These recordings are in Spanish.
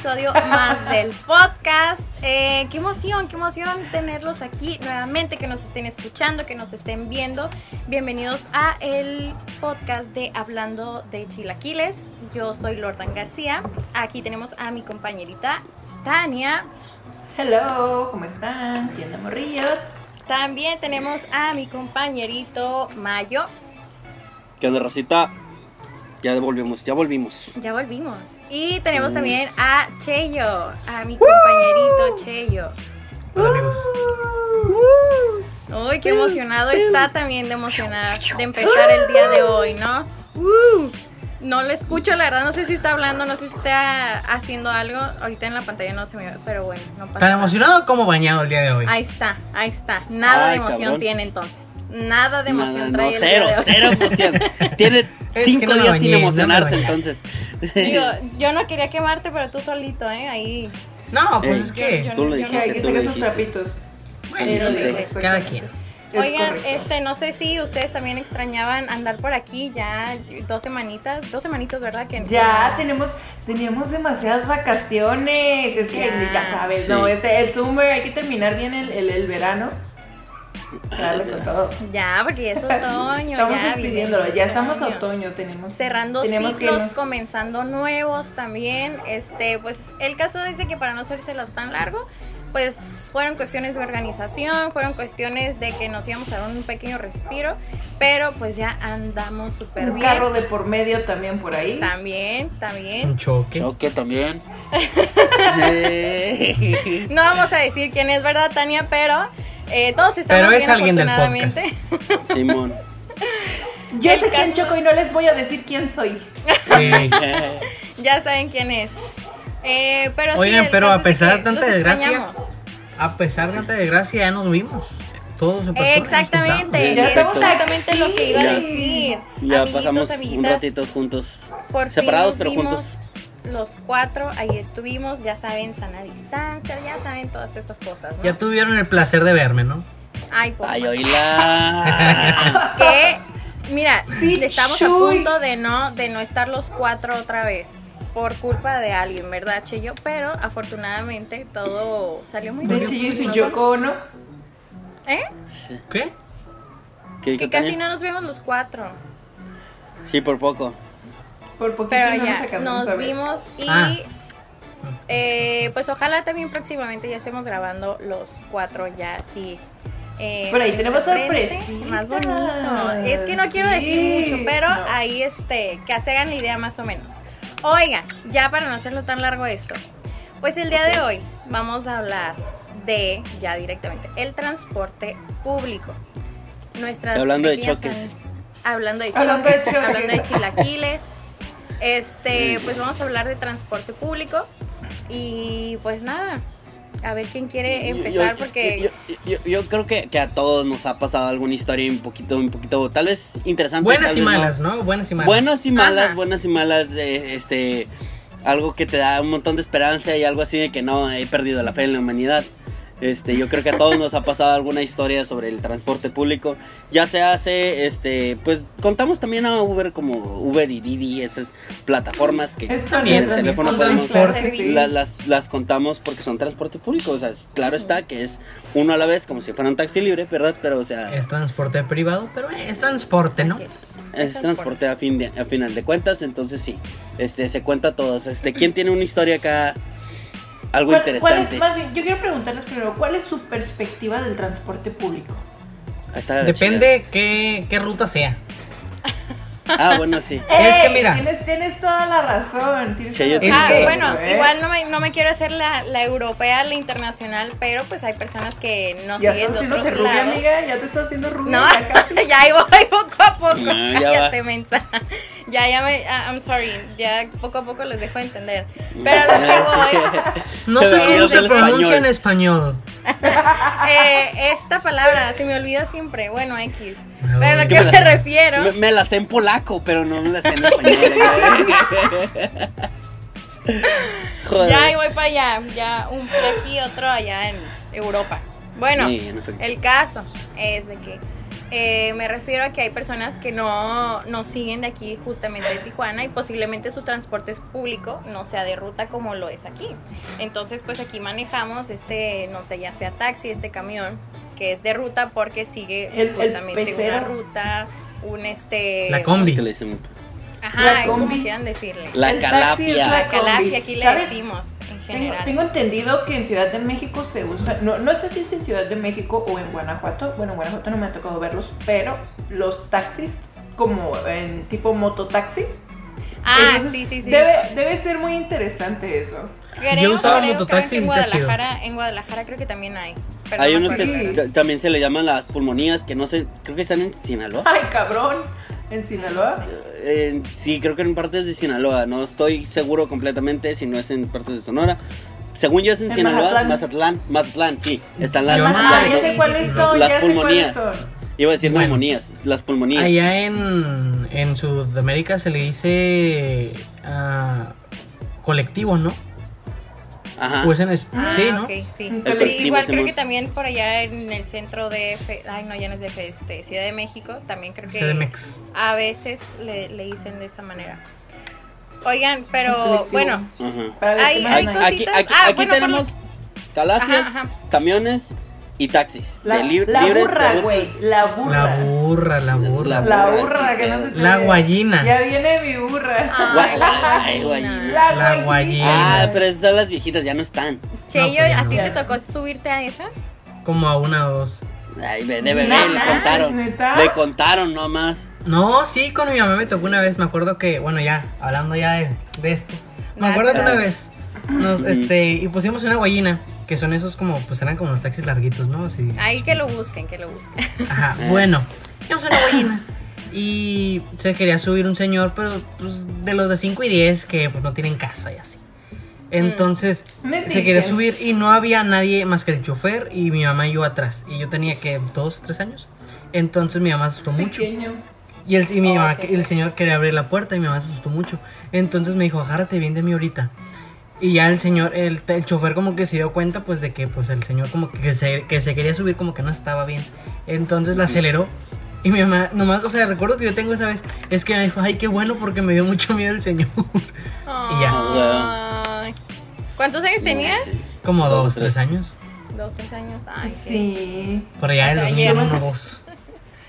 episodio más del podcast. Eh, qué emoción, qué emoción tenerlos aquí nuevamente, que nos estén escuchando, que nos estén viendo. Bienvenidos a el podcast de Hablando de Chilaquiles. Yo soy Lordan García. Aquí tenemos a mi compañerita Tania. Hello, ¿cómo están? ¿Qué onda, morrillos? También tenemos a mi compañerito Mayo. ¿Qué onda, Rosita? Ya volvimos, ya volvimos. Ya volvimos. Y tenemos también a Cheyo, a mi compañerito Cheyo. Hola amigos. Uy, qué emocionado está también de emocionar de empezar el día de hoy, ¿no? No lo escucho, la verdad, no sé si está hablando, no sé si está haciendo algo. Ahorita en la pantalla no se me ve, pero bueno, no pasa ¿Tan nada. emocionado como bañado el día de hoy? Ahí está, ahí está. Nada de emoción cabrón. tiene entonces. Nada de emoción Nada, trae no, el cero, día de hoy. cero emoción. Tiene Es cinco que no me días sin bañé, no me emocionarse, bañé. entonces. Digo, yo no quería quemarte, pero tú solito, ¿eh? Ahí. No, pues Ey. es que. Yo- Tú lo yo no Que hay dijiste, que tú lo sacar sus dijiste. trapitos. Bueno, Pero sí, sí, cada quien. Es Oigan, correcto. este, no sé si ustedes también extrañaban andar por aquí ya dos semanitas, dos semanitas, ¿verdad? Que Ya tenemos, teníamos demasiadas vacaciones. Es que Ya. ya, sabes, Sí. no, este, el summer, hay que terminar bien el, el, el verano. Darle con todo. Ya, porque ya es otoño, Estamos ya. despidiéndolo, ya estamos otoño. otoño, tenemos. Cerrando tenemos ciclos, comenzando nuevos también. Este, pues el caso es de que para no hacérselos tan largo, pues fueron cuestiones de organización, fueron cuestiones de que nos íbamos a dar un pequeño respiro, pero pues ya andamos súper Un bien. carro de por medio también por ahí. También, también. Un choque. Choque también. No vamos a decir quién es, ¿verdad, Tania? Pero eh, todos estamos Pero es bien, alguien del afortunadamente. Simón. Yo El sé quién choco y no les voy a decir quién soy. Sí. ya saben quién es. Eh, pero sí, Oigan, el pero a pesar de tanta desgracia. A pesar de tanta desgracia, ya nos vimos. Todo se pasó. Exactamente, Ya es justamente lo que iba a decir. Ya Amiguitos, pasamos un ratito juntos. por separados, pero juntos. Los cuatro, ahí estuvimos, ya saben, sana distancia, ya saben todas esas cosas, ¿no? Ya tuvieron el placer de verme, ¿no? Ay, por Ay, oíla. que mira Sí, estamos a punto de no de no estar los cuatro otra vez por culpa de alguien verdad Cheyo pero afortunadamente todo salió muy De bien hecho, yo soy Nos Yoko Ono. ¿eh? ¿Qué? ¿Qué dijo que casi Tania? no nos vemos los cuatro Sí, por poco. Por poquito pero no ya nos vimos y Ah. eh, pues ojalá también próximamente ya estemos grabando los cuatro ya así eh, Por ahí tenemos de sorpresitas. más bonito es que no quiero decir Sí. mucho pero No. ahí este que se hagan la idea más o menos oigan ya para no hacerlo tan largo esto pues el día de hoy vamos a hablar de ya directamente el transporte público nuestras Hablando de choques. an- hablando de Hablando de choques, choques. hablando de chilaquiles este pues vamos a hablar de transporte público y pues nada a ver quién quiere empezar yo- porque Yo, yo- yo creo que, que a todos nos ha pasado alguna historia un poquito, un poquito, tal vez interesante. Buenas tal y no. malas, ¿no? Buenas y malas. Buenas y malas, Ajá. buenas y malas, de, este, algo que te da un montón de esperanza y algo así de que no, he perdido la fe en la humanidad. Este, yo creo que a todos nos ha pasado alguna historia sobre el transporte público. Ya se hace, este, pues contamos también a Uber como Uber y Didi, esas plataformas que Es en el teléfono podemos la- las, las contamos porque son transporte público. O sea, claro está que es uno a la vez, como si fuera un taxi libre, ¿verdad? Pero, o sea, Es transporte privado, pero es transporte, ¿no? Es transporte a, fin de, a final de cuentas, entonces sí, este, se cuenta todos. Este, ¿Quién tiene una historia acá? Algo ¿Cuál- cuál interesante. es- más bien, yo quiero preguntarles primero, ¿cuál es su perspectiva del transporte público? Depende qué, qué ruta sea. Ah, bueno, sí. Es que ¡Ey! mira. Tienes, tienes toda la razón. Toda Ah, bueno, ¿eh? igual no me, no me quiero hacer la, la europea, la internacional, pero pues hay personas que no Ya siguen estás de haciendo otros rubia, lados. amiga. Ya te estás haciendo rubia. No, ya casi. ya ahí voy poco a poco. No, ya Cállate, va. mensa. Ya, ya me. ah, I'm sorry. Ya poco a poco les dejo de entender. Pero a lo que voy. No Se sé cómo se pronuncia en español. eh, esta palabra se me olvida siempre. Bueno, X. No, Pero a lo que, que me, me la- refiero. Me, me la sé en polaco, pero no me la sé en español. Joder. Ya ahí voy para allá, ya un pie aquí, otro allá en Europa. Bueno, Sí, el caso es de que eh, me refiero a que hay personas que no, no siguen de aquí justamente de Tijuana y posiblemente su transporte público no sea de ruta como lo es aquí. Entonces, pues aquí manejamos este, no sé, ya sea taxi, este camión, que es de ruta porque sigue El- el justamente una ruta, un este... La combi. Que le Ajá, La como quieran decirle. La es calafia. La calafia aquí le decimos en Tengo, tengo entendido que en Ciudad de México se usa, no, no sé si es en Ciudad de México o en Guanajuato, bueno, en Guanajuato no me ha tocado verlos, pero los taxis como en tipo mototaxi. Ah, Entonces, sí, sí, sí. Debe, debe ser muy interesante eso. Creo, Yo usaba creo- mototaxi creo en está chido. Guadalajara, en Guadalajara creo que también hay. pero Hay no unos que también se le llaman las pulmonías, que no sé, creo que están en Sinaloa. Ay, cabrón. En Sinaloa. Eh, sí, creo que en partes de Sinaloa. No estoy seguro completamente si no es en partes de Sonora. Según yo es en, En Sinaloa, Mazatlán. Mazatlán. Mazatlán, sí. Están las, Ah, ya sé cuáles son, las ya sé pulmonías. cuáles son. Iba a decir Bueno. neumonías, las pulmonías. Allá en, en Sudamérica se le dice ah, colectivo, ¿no? Ajá. Pues en es- Ah, sí, ¿no? ok, sí. El Sí, colectivo, igual creo que también por allá en el centro de F, ay no, ya no es de F, este, Ciudad de México, también creo que CDMX. a veces le, le dicen de esa manera. Oigan, pero bueno, Ajá. Hay- hay Aquí, cositas. aquí, Ah, aquí bueno, por tenemos calafias, Ajá, ajá. camiones y taxis. La, de lib- la libres de burra, güey. La burra. La burra, la burra. La- burra, que no se te La guayina. Ya viene mi burra. Ay, la Ay, guayina. La, guayina. Ah, pero esas son las viejitas, ya no están. Che, No, yo, pues ¿a no. ti te tocó subirte a esa? Como a una o dos. Ay, de bebé, le contaron. ¿neta? Le contaron nomás. No, sí, con mi mamá me tocó una vez. Me acuerdo que, bueno, ya, hablando ya de, de esto. Me acuerdo que una vez nos, este, y pusimos una guayina, que son esos como, pues eran como los taxis larguitos, ¿no? Así. Ahí que lo busquen, que lo busquen. Ajá, bueno, íbamos en una guayina. Y se quería subir un señor, pero pues de los de 5 y 10 que pues no tienen casa y así. Entonces Me se quería subir y no había nadie más que el chofer y mi mamá y yo atrás. Y yo tenía que dos, tres años. Entonces mi mamá se asustó mucho. Pequeño. Y el, y mi Oh, mamá- el señor quería abrir la puerta y mi mamá se asustó mucho. Entonces me dijo, agárrate bien de mí ahorita. Y ya el señor, el, el chofer como que se dio cuenta pues de que pues el señor como que se, que se quería subir como que no estaba bien. Entonces la aceleró. Y mi mamá, nomás, o sea, recuerdo que yo tengo esa vez, es que me dijo, ay, qué bueno porque me dio mucho miedo el señor. Y ya. Ay. ¿Cuántos años tenías? Como Dos, dos, tres. tres años. Dos, tres años. Ay, qué- Sí. Por allá O del sea, 2001, lleva- dos.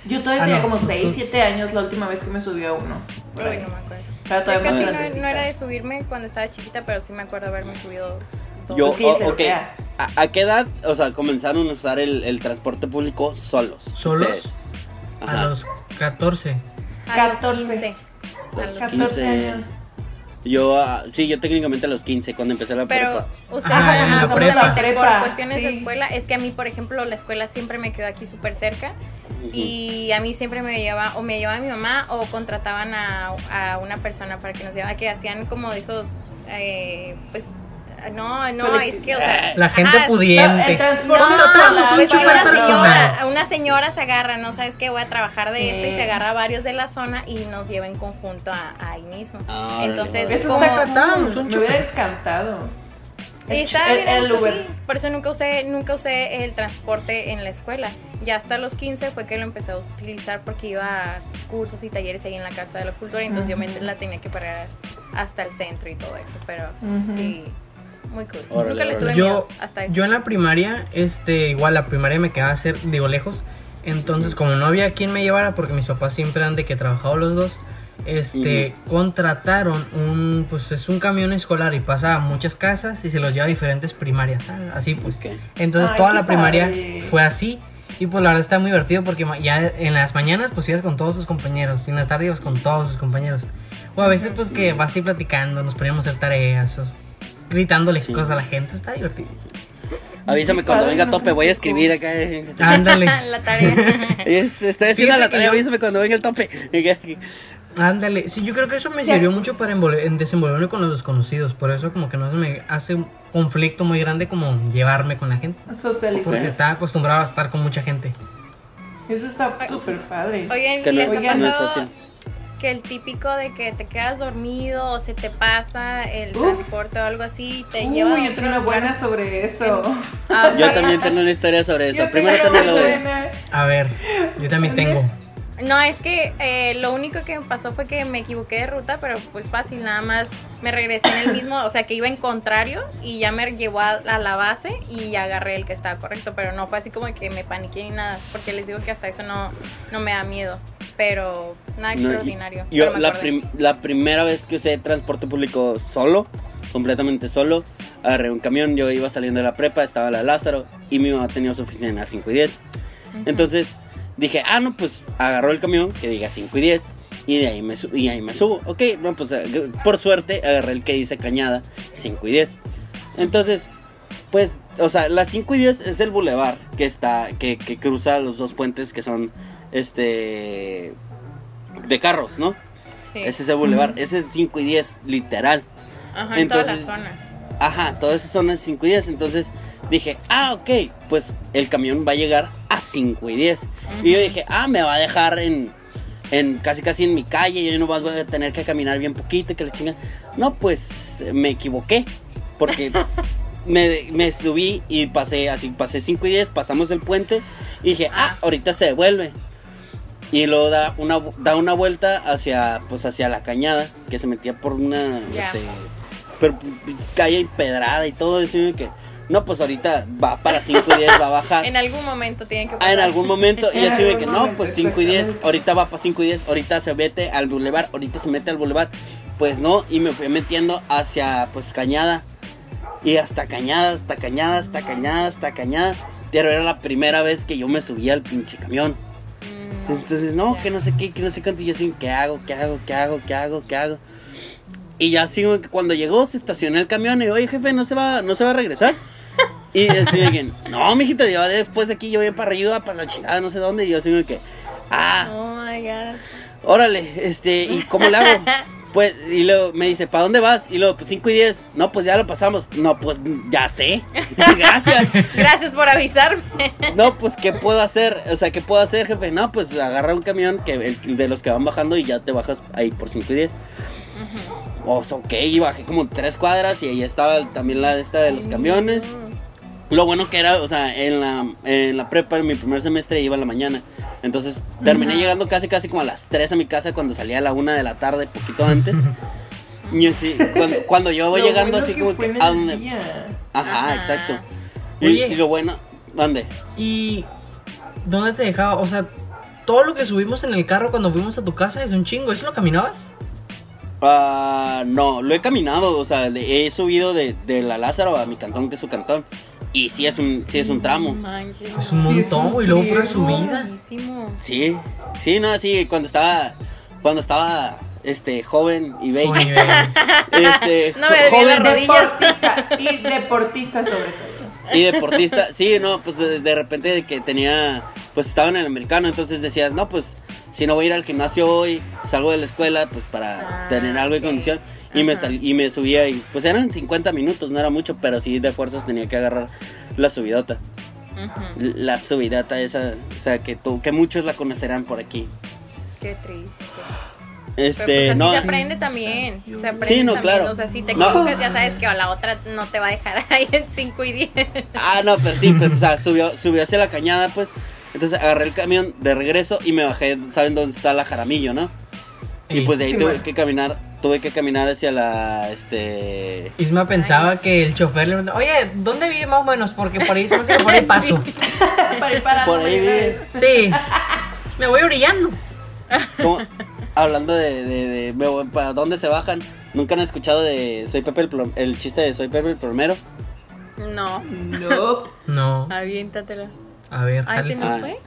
Yo todavía Ah, tenía no. como 6, Tú- 7 años la última vez que me subí a uno. Ahí. no me acuerdo. Pero Yo casi no, no era de subirme cuando estaba chiquita, pero sí me acuerdo haberme subido. dos. Yo, oh, se ok. vea. ¿A, a qué edad, o sea, comenzaron a usar el, el transporte público solos? ¿Solos? A los 14. A los 14. 15. A los 14 15. años. Yo, ah, sí, yo técnicamente a los 15 cuando empecé la Pero prepa. ustedes saben en la prepa. por Prepa, cuestiones de sí. escuela, es que a mí, por ejemplo, la escuela siempre me quedó aquí súper cerca y a mí siempre me llevaba, o me llevaba mi mamá o contrataban a, a una persona para que nos llevara, que hacían como de esos, eh, pues, no, no, es que, o sea... La gente ajá, pudiente. El transporte No, pues que chofer una señora, una señora se agarra, no sabes qué, voy a trabajar de Sí. esto y se agarra a varios de la zona y nos lleva en conjunto a, a ahí mismo. Ah, Entonces. Eso como- está Contratábamos cool. un Me hubiera encantado. Y El gusto, Uber. sí. Por eso nunca usé, nunca usé el transporte en la escuela. Ya hasta los 15 fue que lo empecé a utilizar porque iba a cursos y talleres ahí en la Casa de la Cultura. Entonces yo me la tenía que pagar hasta el centro y todo eso. Pero sí, muy cool. Órale, nunca le tuve Yo, miedo hasta eso. yo en la primaria, este, igual la primaria me quedaba hacer, digo, lejos. Entonces, como no había quien me llevara, porque mis papás siempre eran de que trabajaban los dos, este, contrataron un, pues es un camión escolar y pasa a muchas casas y se los lleva a diferentes primarias, ¿sabes? así pues. Ok. Entonces Ay, toda la primaria padre. fue así. Y pues la verdad está muy divertido porque ya en las mañanas pues ibas con todos tus compañeros y en las tardes ibas con todos tus compañeros. O a veces pues que vas ahí platicando, nos poníamos a hacer tareas o gritándole Sí. cosas a la gente, está divertido. Avísame cuando venga tope, voy a escribir acá. Ándale, la tarea. Este, Estoy haciendo la tarea, yo- avísame cuando venga el tope. ándale. Sí, yo creo que eso me sirvió mucho para en desenvolverme con los desconocidos. Por eso como que no se me hace un conflicto muy grande como llevarme con la gente. Socializar. Porque estaba acostumbrado a estar con mucha gente. Eso está súper padre. Oigan, Que no- ¿les ha pasado. Que el típico de que te quedas dormido o se te pasa el Uf. transporte o algo así, te lleva. a Uy, yo tengo una lugar. buena sobre eso. Ah, Yo también tengo una historia sobre eso. Yo Primero tengo también lo buena. A ver, yo también tengo. No, es que eh, lo único que me pasó fue que me equivoqué de ruta, pero pues fácil, nada más me regresé en el mismo, o sea que iba en contrario y ya me llevó a, a la base y ya agarré el que estaba correcto, pero no fue así como que me paniqué ni nada, porque les digo que hasta eso no, no me da miedo, pero nada No, extraordinario. Yo, pero la, prim- la primera vez que usé transporte público solo, completamente solo, agarré un camión, yo iba saliendo de la prepa, estaba la Lázaro y mi mamá tenía su oficina en las 5 y 10. Entonces dije, ah, no, pues agarró el camión que diga 5 y 10 y de ahí me, y ahí me subo. Ok, no, pues eh, por suerte agarré el que dice Cañada 5 y 10. Entonces, pues, o sea, las 5 y 10 es el bulevar que está, que, que cruza los dos puentes que son, este, de carros, ¿no? Sí. Ese es el bulevar, ese es 5 y 10, literal. Ajá, en toda la entonces- zona. Ajá, toda esa zona es 5 y 10. Entonces dije, ah, ok, pues el camión va a llegar a 5 y 10. Y yo dije, ah, me va a dejar en, en casi casi en mi calle. Yo no voy a tener que caminar bien poquito, que le chingan. No, pues me equivoqué. Porque me, me subí y pasé así, pasé 5 y 10, pasamos el puente. Y dije, ah, Ah. ahorita se devuelve. Y luego da una, da una vuelta hacia, pues hacia la cañada, que se metía por una, este, pero calle empedrada y todo eso. y que, no, pues ahorita va para 5 y 10, va a bajar. En algún momento tienen que pasar. Ah, en algún momento. Y así que no, pues 5 y 10, exactamente. ahorita va para 5 y 10, ahorita se mete al bulevar, ahorita se mete al bulevar. Pues no, y me fui metiendo hacia, pues, Cañada. Y hasta Cañada, hasta Cañada, hasta Cañada, hasta Cañada. Pero era la primera vez que yo me subía al pinche camión. Entonces, no, que no sé qué, que no sé cuánto. Y yo así, ¿qué hago? ¿Qué hago? ¿Qué hago? ¿Qué hago? ¿Qué hago? Y ya así, cuando llegó, se estacionó el camión y oye, jefe, ¿no se va, no se va a regresar? Y así de no, mijito, yo después de aquí yo voy para arriba, para la chingada, no sé dónde. Y yo así que, ah, Oh my god. órale, este, ¿y cómo le hago? Pues, y luego me dice, ¿para dónde vas? Y luego, pues 5 y 10. No, pues ya lo pasamos. No, pues ya sé. Gracias. Gracias por avisarme. No, pues, ¿qué puedo hacer? O sea, ¿qué puedo hacer, jefe? No, pues agarra un camión que el, de los que van bajando y ya te bajas ahí por 5 y 10. O sea, ok, y bajé como tres cuadras y ahí estaba también la esta de los camiones. Lo bueno que era, o sea, en la, en la prepa, en mi primer semestre iba a la mañana. Entonces terminé llegando casi casi como a las 3 a mi casa cuando salía a la 1 de la tarde, poquito antes. Y así, cuando, cuando yo voy Lo llegando bueno así que como que a donde... Ajá, Ajá. exacto. Y, Oye. y lo bueno, ¿dónde? ¿Y dónde te dejaba? O sea, todo lo que subimos en el carro cuando fuimos a tu casa es un chingo. ¿Eso lo caminabas? Ah, no, lo he caminado, o sea, he subido de, de la Lázaro a mi cantón, que es su cantón. Y sí es un, sí es un tramo. Manches. Es un Sí, montón, güey. Luego pura subida. Sí, sí, no, sí, cuando estaba, cuando estaba, este, joven y bello. Este, No me joven las rodillas. Deportista y deportista sobre todo. y deportista. Sí, no, pues de, de repente que tenía, pues estaba en el americano, entonces decías, no, pues si no voy a ir al gimnasio hoy, salgo de la escuela, pues para Ah, tener algo ok. de condición. Y me, sal- y me subía y pues eran 50 minutos, no era mucho, pero sí de fuerzas tenía que agarrar la subidota. La subidota esa, o sea, que, tú, que muchos la conocerán por aquí. Qué triste. Este, Pero pues así no. se aprende también. Se aprende Sí, no, también. claro. O sea, si te No. equivocas, ya sabes que a la otra no te va a dejar ahí en 5 y 10. Ah, no, pero sí, pues, o sea, subió, subió hacia la cañada, pues. Entonces agarré el camión de regreso y me bajé, ¿saben dónde está la Jaramillo, no? Y Sí. pues de ahí Sí, tuve que caminar, tuve que caminar hacia la, este... Isma pensaba que el chofer le preguntaba, oye, ¿dónde vive más o menos? Porque por ahí se me hace que por ahí paso. Para ir parando Por ahí vives. Sí. Me voy orillando. ¿cómo? Hablando de, de, de- ¿para dónde se bajan? ¿Nunca han escuchado de Soy Pepe el, Plom- el chiste de Soy Pepe el plomero? No, No. No. aviéntatelo. A ver, Ay, ¿se jálese. nos Ah. fue? Ahí,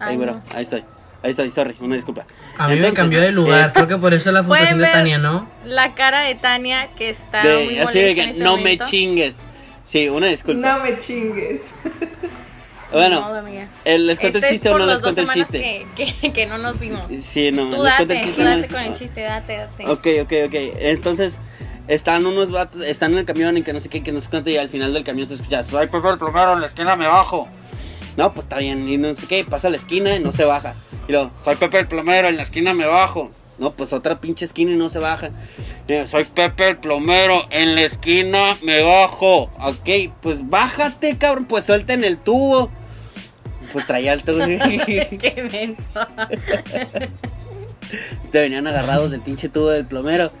Ay, bueno, no. ahí estoy. Ahí estoy, sorry, una disculpa. A mí me cambió de lugar. es- Creo que por eso la fundación de Tania, ¿no? La cara de Tania que está de- muy así de en que este no momento. me chingues. Sí, una disculpa. No me chingues. Bueno, No, el- ¿les cuento Este el chiste o por no les cuento el chiste? Que, que, que no nos vimos. Sí, no, Tú les cuento date, el tú chiste. no date les- con el chiste, date, date. Ok, ok, ok. Entonces, están unos vatos, están en el camión y que no sé qué, que no sé cuánto, y al final del camión se escucha, soy Pepe el plomero, en la esquina me bajo. No, pues está bien, y no sé qué, pasa a la esquina y no se baja. Y luego, soy Pepe el plomero, en la esquina me bajo. No, pues otra pinche esquina y no se baja. Eh, soy Pepe el plomero, en la esquina me bajo. Ok, pues bájate, cabrón, pues suelta en el tubo. Pues traía el tubo. Qué menso. Te venían agarrados del pinche tubo del plomero.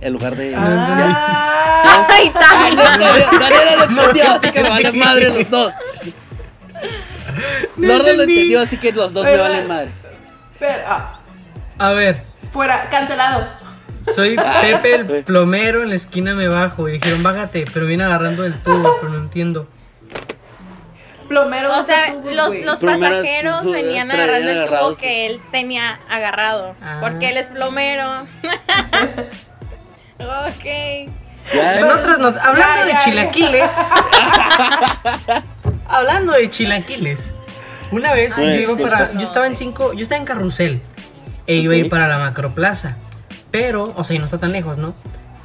En lugar de. Ah, Ay, Ay, tan. Daniela Daniela lo entendió, así que me madre los dos. No lo entendió, así que los dos me valen madre. pero, ah, A ver, fuera, cancelado. soy Pepe el plomero, en la esquina me bajo. Y dijeron, bájate, pero viene agarrando el tubo, pero no entiendo. Plomero O sea, los, los pasajeros venían agarrando el tubo que él tenía agarrado. Ah. Porque él es plomero. ok. Ya, En otras not- hablando Ya, de ya, ya. chilaquiles. hablando de chilaquiles. Una vez Ay, yo iba para. no, Yo estaba en cinco. Yo estaba en carrusel. E iba a ir para la macroplaza. Pero, o sea, y no está tan lejos, ¿no?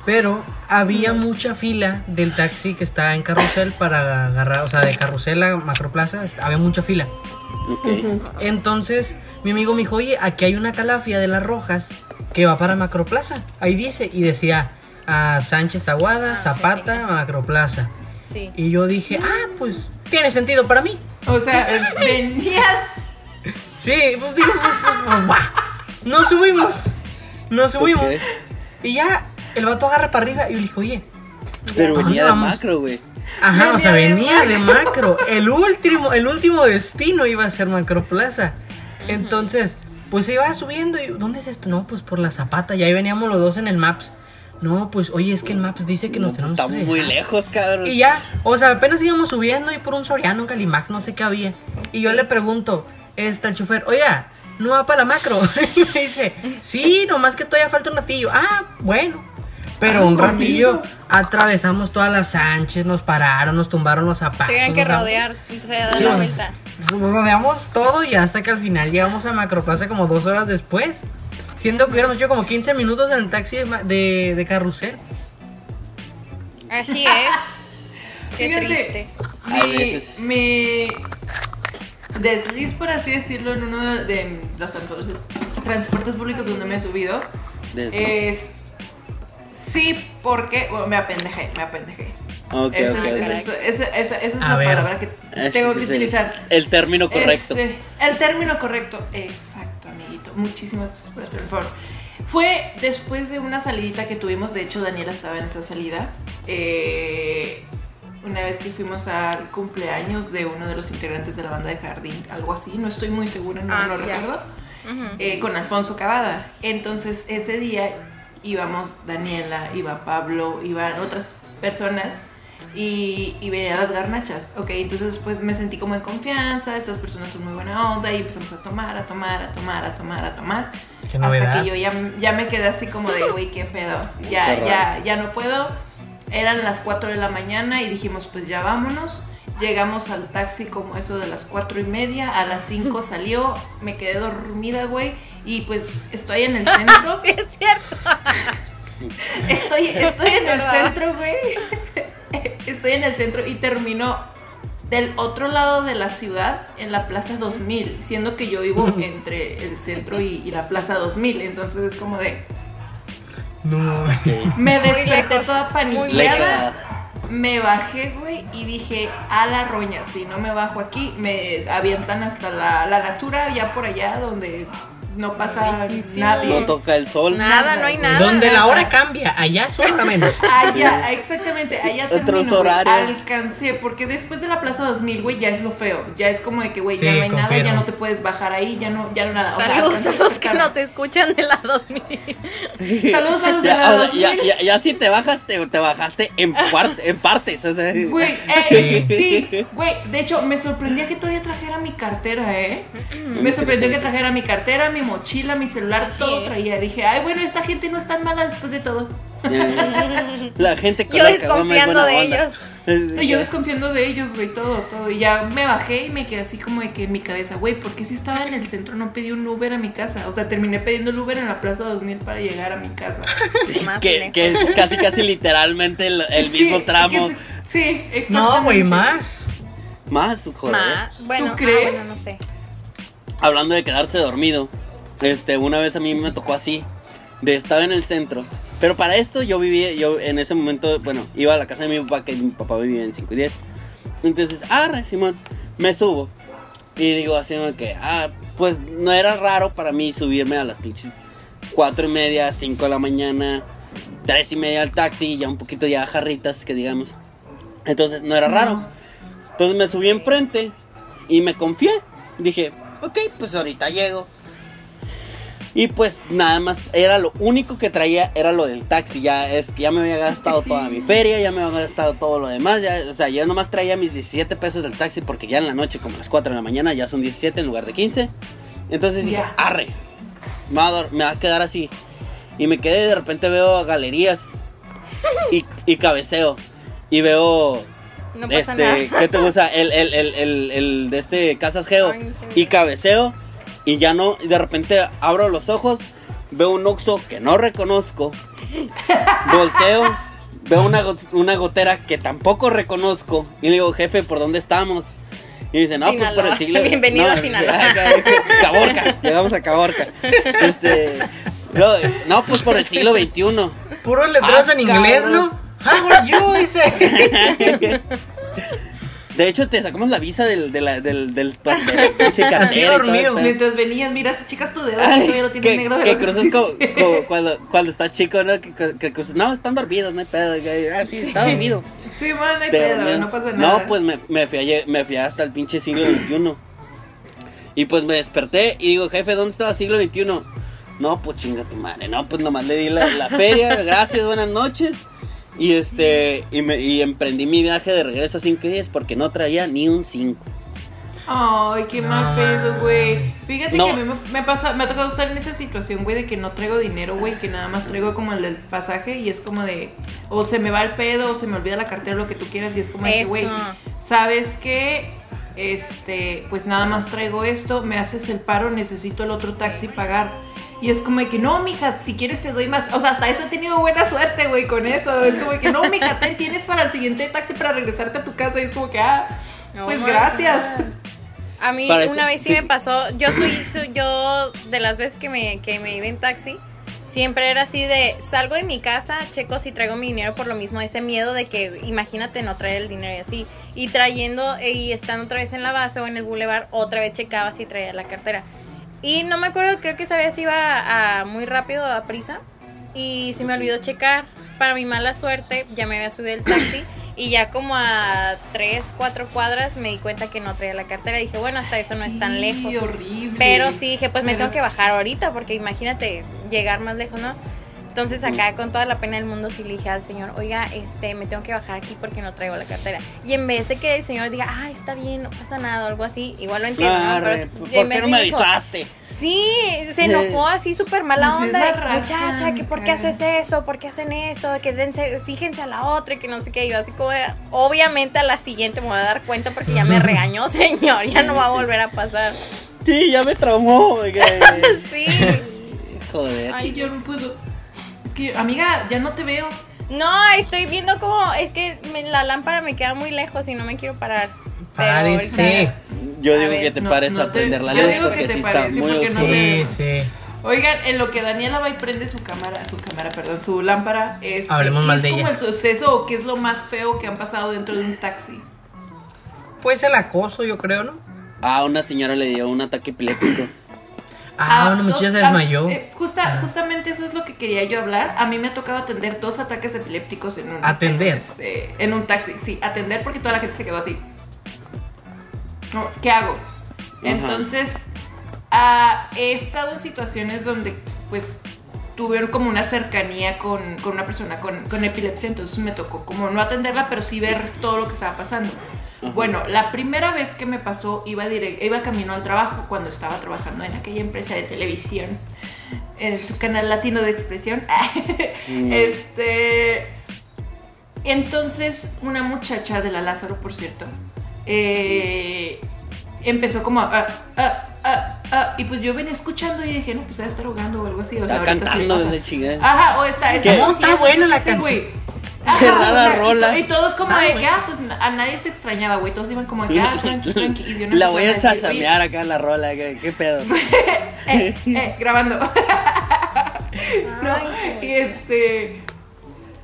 Pero había mucha fila del taxi que estaba en carrusel para agarrar, o sea, de carrusel a macroplaza, había mucha fila. Entonces, mi amigo me dijo, oye, aquí hay una calafia de las rojas que va para Macroplaza. Ahí dice, y decía, a Sánchez Taguada, Ah, Zapata, Macroplaza. Sí. Y yo dije, ah, pues tiene sentido para mí. O sea, eh, venía. Sí, pues digo, pues, pues, pues, va. Nos subimos. Nos subimos. Y ya el vato agarra para arriba y yo le dije, oye, Pero ¿a dónde venía de vamos? macro, güey. Ajá, o sea, Venía de de macro. El último, el último destino iba a ser Macroplaza. Entonces, pues se iba subiendo y ¿dónde es esto? No, pues por la Zapata. Y ahí veníamos los dos en el Maps. No, pues oye, es que el Maps dice que nos No, tenemos que Estamos muy lejos, cabrón. Y ya, o sea, apenas íbamos subiendo y por un Soriano, un Calimax, no sé qué había. Y yo le pregunto, está el chofer, oiga, ¿no va para la macro? y me dice, sí, nomás que todavía falta un ratillo. Ah, bueno. Pero Ah, un ratillo atravesamos todas las Sánchez, nos pararon, nos tumbaron los zapatos. Tuvieron que o sea, rodear, se dar Sí, la sea, pues, rodeamos todo y hasta que al final llegamos a Macroplaza como dos horas después. Siendo que hubiéramos hecho como 15 minutos en el taxi de, de, de carrusel. Así es. Qué Fíjate, triste. Mi, mi desliz, por así decirlo, en uno de, de los transportes, públicos donde me he subido, es... Sí, porque... bueno, me apendejé, me apendejé. Ok, esa, es, ok. esa, esa, esa- esa es A la ver. palabra que tengo es que utilizar. El término correcto. Este, el término correcto, exacto. Muchísimas gracias por hacer el favor. Fue después de una salidita que tuvimos, de hecho Daniela estaba en esa salida, eh, una vez que fuimos al cumpleaños de uno de los integrantes de la banda de jardín, algo así, no estoy muy segura, no, Ah, no recuerdo, eh, con Alfonso Cavada. Entonces ese día íbamos Daniela, iba Pablo, iban otras personas y, y venían las garnachas, ok, entonces pues me sentí como en confianza, estas personas son muy buena onda y empezamos a tomar, a tomar, a tomar, a tomar, a tomar, Qué hasta novedad. que yo ya, ya me quedé así como de, güey, qué pedo, ya, Qué ya, ya no puedo, eran las 4 de la mañana y dijimos pues ya vámonos, llegamos al taxi como eso de las 4 y media, a las 5 salió, me quedé dormida, güey, y pues estoy en el centro. Sí, es cierto. Estoy, estoy en el centro, güey. Estoy en el centro y termino del otro lado de la ciudad, en la Plaza 2000, siendo que yo vivo entre el centro y, y la Plaza 2000. Entonces es como de... No. Me Muy desperté toda paniqueada. Me bajé, güey, y dije, a la roña, si no me bajo aquí, me avientan hasta la, la natura, ya por allá donde no pasa Lejísimo. nadie. No toca el sol. Nada, no hay nada. Donde la hora cambia, allá hora menos. Allá, exactamente, allá Otros termino, horarios. Alcancé, porque después de la Plaza 2000, güey, ya es lo feo. Ya es como de que, güey, Sí, ya no hay nada, ya no te puedes bajar ahí, ya no, ya no nada. O sea, Saludos a los que nos escuchan de la 2000. Saludos a los de la o sea, ya, 2000. ya- ya si te bajas, te, te bajaste en, par- en partes. o sea, Güey, eh, sí, güey, de hecho me sorprendía que todavía trajera mi cartera, ¿eh? Me sorprendió que trajera mi cartera, mi mochila, mi celular, Así todo es. traía. Dije, ay, bueno, esta gente no es tan mala después de todo. La gente con Yo la desconfiando de onda. ellos. Yo desconfiando de ellos, güey, todo, todo. Y ya me bajé y me quedé así como de que en mi cabeza, güey, ¿por qué si estaba en el centro no pedí un Uber a mi casa? O sea, terminé pidiendo el Uber en la Plaza 2000 para llegar a mi casa. Más Que, que es casi, casi literalmente el, el Sí, mismo tramo. es- sí, exactamente. No, güey, más. Más, joder. Ma- bueno, ¿Tú crees? ah, bueno, no sé. Hablando de quedarse dormido. Este, una vez a mí me tocó así. de estaba en el centro. Pero para esto yo vivía, yo en ese momento, bueno, iba a la casa de mi papá, que mi papá vivía en 5 y 10. Entonces, ah, Simón, me subo. Y digo así que, ah, pues no era raro para mí subirme a las pinches 4 y media, 5 de la mañana, 3 y media al taxi, ya un poquito ya jarritas, que digamos. Entonces no era raro. Entonces me subí enfrente y me confié. Dije, ok, pues ahorita llego. Y pues nada más, era lo único que traía, era lo del taxi. Ya es que ya me había gastado toda mi feria, ya me había gastado todo lo demás. Ya, o sea, yo nomás traía mis 17 pesos del taxi porque ya en la noche, como a las 4 de la mañana, ya son 17 en lugar de 15. Entonces dije, arre, me va, a dor- me va a quedar así. Y me quedé, de repente veo galerías y, y cabeceo. Y veo No pasa este, nada. ¿qué te gusta? El, el, el, el, de este Casas Geo. Ay. Y cabeceo. Y ya no, y de repente abro los ojos, veo un Oxxo que no reconozco. Volteo, veo una, go- una gotera que tampoco reconozco. Y le digo, jefe, ¿por dónde estamos? Y dice, no, pues por el siglo. Bienvenido no, a Sinaloa. Caborca, llegamos a Caborca. Este, no, no, pues por el siglo XXI. Puros letreros Ah, en inglés, cabrón. ¿no? How are you? Dice. De hecho, te sacamos la visa del, de la, del, del, de la pinche cartera Así dormido. Mientras venías, mira, si chicas tu dedo, Ay, todavía lo tienes que, negro de que lo cruzas como, como cuando, cuando está chico, ¿no? Que, que- cruzas, no, están dormidos, no hay pedo. Ah, sí, está dormido. Sí, man, no hay Pero pedo, no, no pasa nada. No, pues me, me, fui, a- me fui hasta el pinche siglo XXI. Y pues me desperté y digo, jefe, ¿dónde estaba siglo XXI? No, pues chinga tu madre. No, pues nomás le di la, la feria. Gracias, buenas noches. Y este, y, me, y emprendí mi viaje de regreso a 5 días porque no traía ni un 5. Ay, qué No mal pedo, güey. Fíjate No. que a mí me, me pasa, me ha tocado estar en esa situación, güey, de que no traigo dinero, güey, que nada más traigo como el del pasaje y es como de, o se me va el pedo, o se me olvida la cartera, lo que tú quieras, y es como de güey, ¿sabes qué? Este, pues nada más traigo esto, me haces el paro, necesito el otro taxi pagar. Y es como de que, no, mija, si quieres te doy más. O sea, hasta eso he tenido buena suerte, güey, con eso. Es como de que, no, mija, ten, tienes para el siguiente taxi para regresarte a tu casa. Y es como que, ah, pues gracias. God. A mí una vez sí, sí. me pasó, yo soy, soy- yo de las veces que me, que me iba en taxi, siempre era así de, salgo de mi casa, checo si traigo mi dinero por lo mismo, ese miedo de que, imagínate no traer el dinero y así, y trayendo, eh, y estando otra vez en la base o en el boulevard, otra vez checaba si traía la cartera. Y no me acuerdo, creo que esa vez iba a, muy rápido, a prisa, y se me olvidó checar. Para mi mala suerte, ya me había subido el taxi y ya como a 3, 4 cuadras me di cuenta que no traía la cartera. Dije, bueno, hasta eso no es tan Y lejos. horrible. Pero sí dije, pues me Pero- tengo que bajar ahorita porque imagínate llegar más lejos, ¿no? Entonces acá con toda la pena del mundo sí le dije al señor, oiga, este, me tengo que bajar aquí porque no traigo la cartera. Y en vez de que el señor diga, ah, está bien, no pasa nada o algo así, igual lo entiendo, ¿no? Arre, Pero ¿Por qué no me dijo, avisaste? Sí, se enojó así súper mala Pues es onda. de, Muchacha, que por qué haces eso, por qué hacen eso, que dense, fíjense a la otra y que no sé qué. Yo así como, obviamente a la siguiente me voy a dar cuenta porque ya me regañó, señor, ya no va a volver a pasar. Sí, ya me traumó. oiga. Sí. Joder. Ay, yo no puedo. Que, amiga, ya no te veo. No, estoy viendo como, es que me- la lámpara me queda muy lejos y no me quiero parar. Pero Párese. ahorita- Yo A digo ver, que te no, pares no a te- prender la yo luz digo porque que te sí está pares, muy porque no oscuro. te- Sí, sí. Oigan, en lo que Daniela va y prende su cámara, su cámara, perdón, su lámpara, este, Hablemos ¿qué mal es de como ella. el suceso o qué es lo más feo que han pasado dentro de un taxi? Pues el acoso, yo creo, ¿no? Ah, una señora le dio un ataque epiléptico. Ah, una dos- muchacha se ah, desmayó. eh, justa- Justamente eso es lo que quería yo hablar. A mí me ha tocado atender dos ataques epilépticos en un, ¿Atender? En, este, en un taxi. Sí, atender porque toda la gente se quedó así. ¿Qué hago? Entonces, ah, he estado en situaciones donde, pues, tuve como una cercanía con, con una persona con, con epilepsia, entonces me tocó como no atenderla, pero sí ver todo lo que estaba pasando. Ajá. Bueno, la primera vez que me pasó, iba, direct- iba camino al trabajo cuando estaba trabajando en aquella empresa de televisión, en tu canal latino de expresión. Mm. Este. Entonces, una muchacha de la Lázaro, por cierto, eh, empezó como a. ah, ah, y pues yo venía escuchando y dije, no, pues debe estar ahogando o algo así. O sea, Está ahorita sí cantando pasa. desde chingada. Ajá, o está. ¿Qué? está está buena la sí, canción. güey. Qué rara y rola. to- Y, todos como Ah, de que, ah, pues a nadie se extrañaba, güey. Todos iban como de que, ah, tranqui, tranqui. Y de una La voy a salsamear acá la rola. ¿Qué, qué pedo? "Oye, Eh, eh, grabando. no. Y este.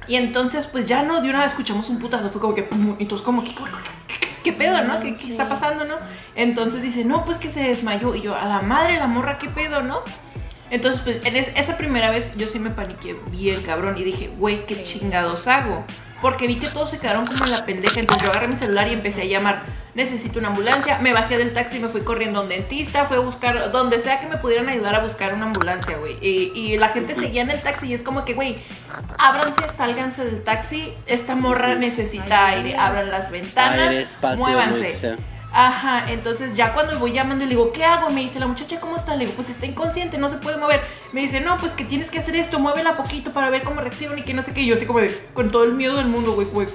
Y entonces, pues ya no, de una vez escuchamos un putazo. Fue como que. pum, Y todos, como que. ¿Qué, qué pedo, no? ¿Qué, qué está pasando, no? Entonces dice, no, pues que se desmayó. Y yo, a la madre, la morra, ¿qué pedo, no? Entonces, pues en es- esa primera vez yo sí me paniqué bien cabrón y dije, güey, ¿qué chingados hago? Porque vi que todos se quedaron como en la pendeja. Entonces yo agarré mi celular y empecé a llamar, necesito una ambulancia. Me bajé del taxi y me fui corriendo a un dentista. Fui a buscar, donde sea que me pudieran ayudar a buscar una ambulancia, güey. Y, y la gente seguía en el taxi y es como que, güey, ábranse, sálganse del taxi. Esta morra necesita aire. Abran las ventanas, Aire, espacio, muévanse. Ajá, entonces ya cuando voy llamando le digo, ¿qué hago? Me dice la muchacha, ¿cómo está? Le digo, pues está inconsciente, no se puede mover. Me dice, no, pues que tienes que hacer esto, muévela poquito para ver cómo reacciona y que no sé qué. Y yo así como de, con todo el miedo del mundo, güey, güey,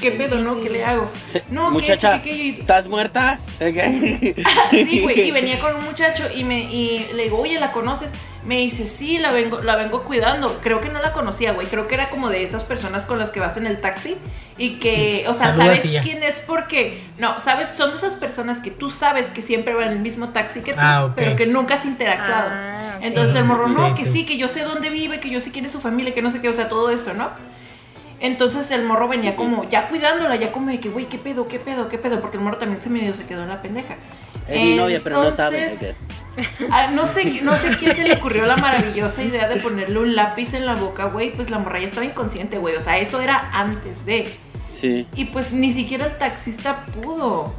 ¿qué pedo, no? ¿Qué le hago? Sí, No, Muchacha, que aquello. ¿estás muerta? Y- Sí, güey, y venía con un muchacho y me y le digo, oye, ¿la conoces? Me dice, sí, la vengo, la vengo cuidando. Creo que no la conocía, güey. Creo que era como de esas personas con las que vas en el taxi y que, o sea, sabes quién es porque, no, sabes, son de esas personas que tú sabes que siempre van en el mismo taxi que tú, Ah, pero que nunca has interactuado. Ah. Entonces el morro, no, Sí, que sí. sí, que yo sé dónde vive, que yo sé quién es su familia, que no sé qué, o sea, todo esto, ¿no? Entonces el morro venía como ya cuidándola, ya como de que, güey, ¿qué pedo, qué pedo, qué pedo? Porque el morro también se medio se quedó en la pendeja. Es mi novia, pero no sabe. Ah, no sé, no sé quién se le ocurrió la maravillosa idea de ponerle un lápiz en la boca, güey. Pues la morra ya estaba inconsciente, güey. O sea, eso era antes de. Sí. Y pues ni siquiera el taxista pudo.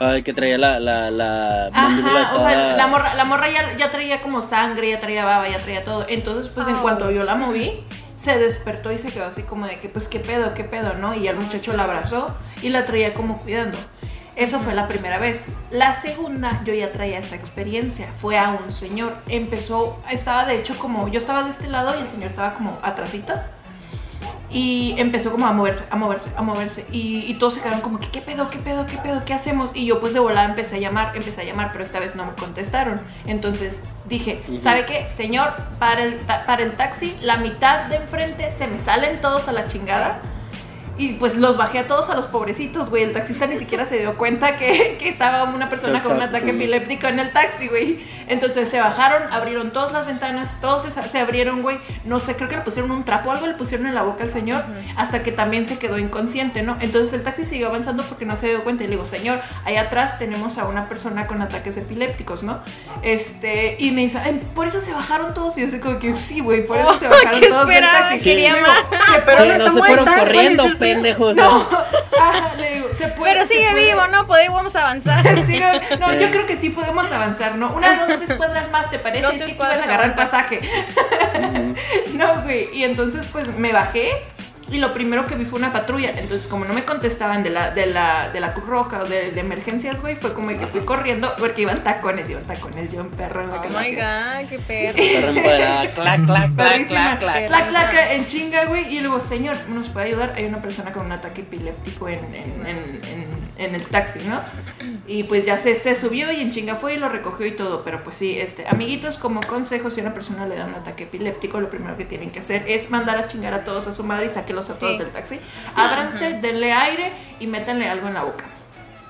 Ay, que traía la, la, la mandíbula Ajá, o sea, la morra, la morra ya, ya traía como sangre, ya traía baba, ya traía todo. Entonces, pues en cuanto yo la moví, se despertó y se quedó así como de que, pues, ¿qué pedo, qué pedo, no? Y el muchacho la abrazó y la traía como cuidando. Eso fue la primera vez. La segunda, yo ya traía esa experiencia. Fue a un señor. Empezó, estaba de hecho como, yo estaba de este lado y el señor estaba como atrasito. Y empezó como a moverse, a moverse, a moverse. Y, y todos se quedaron como que, ¿qué pedo, qué pedo, qué pedo, qué hacemos? Y yo pues de volada empecé a llamar, empecé a llamar, pero esta vez no me contestaron. Entonces dije. ¿sabe qué? Señor, para el, para el taxi, la mitad de enfrente se me salen todos a la chingada. Y pues los bajé a todos a los pobrecitos, güey. El taxista ni siquiera se dio cuenta que, que estaba una persona con un ataque sí. epiléptico en el taxi, güey. Entonces se bajaron, abrieron todas las ventanas, todos se, se abrieron, güey. No sé, creo que le pusieron un trapo o algo, le pusieron en la boca al señor, hasta que también se quedó inconsciente, ¿no? Entonces el taxi siguió avanzando porque no se dio cuenta. Y le digo, señor, allá atrás tenemos a una persona con ataques epilépticos, ¿no? Este, y me dice, "Ay, por eso se bajaron todos. Y yo sé como que sí, güey, por eso se bajaron ¿qué todos del esperaba? taxi. Quería Le digo, más. "Sí, pero Sí, no no está se fueron corriendo, ¿cuál es el pedo?" pendejos. No, ajá, le digo, se puede. Pero sigue puede. vivo, ¿no? Podemos avanzar. Sí, no, no, yo creo que sí podemos avanzar, ¿no? Unas dos, tres cuadras más, ¿te parece? Dos, es que te iban a agarrar aguanta. pasaje. no, güey. Y entonces, pues, me bajé y lo primero que vi fue una patrulla. Entonces, como no me contestaban de la, de la, de la Cruz Roja o de, de emergencias, güey, fue como que fui corriendo porque iban tacones, iban tacones, yo un perro en la Oh que my god, qué perro. Empoderada. Clac, clac, clac, clac, clac. Clac, clac, en chinga, güey. Y luego, señor, ¿nos puede ayudar? Hay una persona con un ataque epiléptico en, en, en, en- en el taxi, ¿no? Y pues ya se, se subió y en chinga fue y lo recogió y todo. Pero pues sí, este, amiguitos, como consejo, si a una persona le da un ataque epiléptico, lo primero que tienen que hacer es mandar a chingar a todos a su madre y sáquelos a todos Sí. del taxi. Ábranse, denle aire y métanle algo en la boca.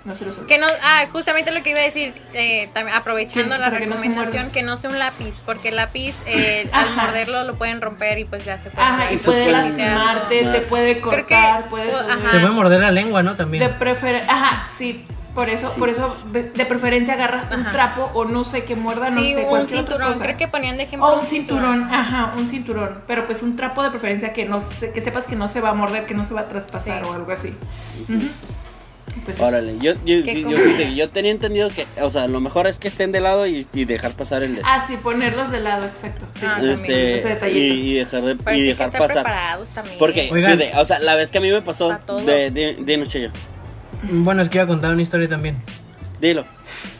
No se los olvide. Que no, ah, justamente lo que iba a decir, eh, también aprovechando Sí, la recomendación, que no sea un lápiz, porque el lápiz, eh, al morderlo lo pueden romper y pues ya se puede. Ajá, y puede lastimarte, lastimar. te puede Creo que- cortar, puede... ajá. Se puede morder la lengua, ¿no? También. De preferencia, ajá, sí, por eso, Sí. por eso de de preferencia agarras un Ajá. trapo o no sé qué muerda, no sí, sé un cinturón, cosa. creo que ponían de ejemplo o un cinturón, ajá, un cinturón, pero pues un trapo de preferencia que no se- que sepas que no se va a morder, que no se va a traspasar Sí. o algo así. Ujú. Pues eso. Órale, yo, yo, ¿Qué yo, que yo tenía entendido que, o sea, lo mejor es que estén de lado y, y dejar pasar el de Ah, sí, ponerlos de lado, exacto. Sí. Ah, este, ese y, detallito. y dejar, de, Parece y que dejar estar pasar. preparados también. Porque, Oigan. fíjate, o sea, la vez que a mí me pasó, Pa' todo. de, de, dinos, Cheyo, Bueno, es que iba a contar una historia también. dilo.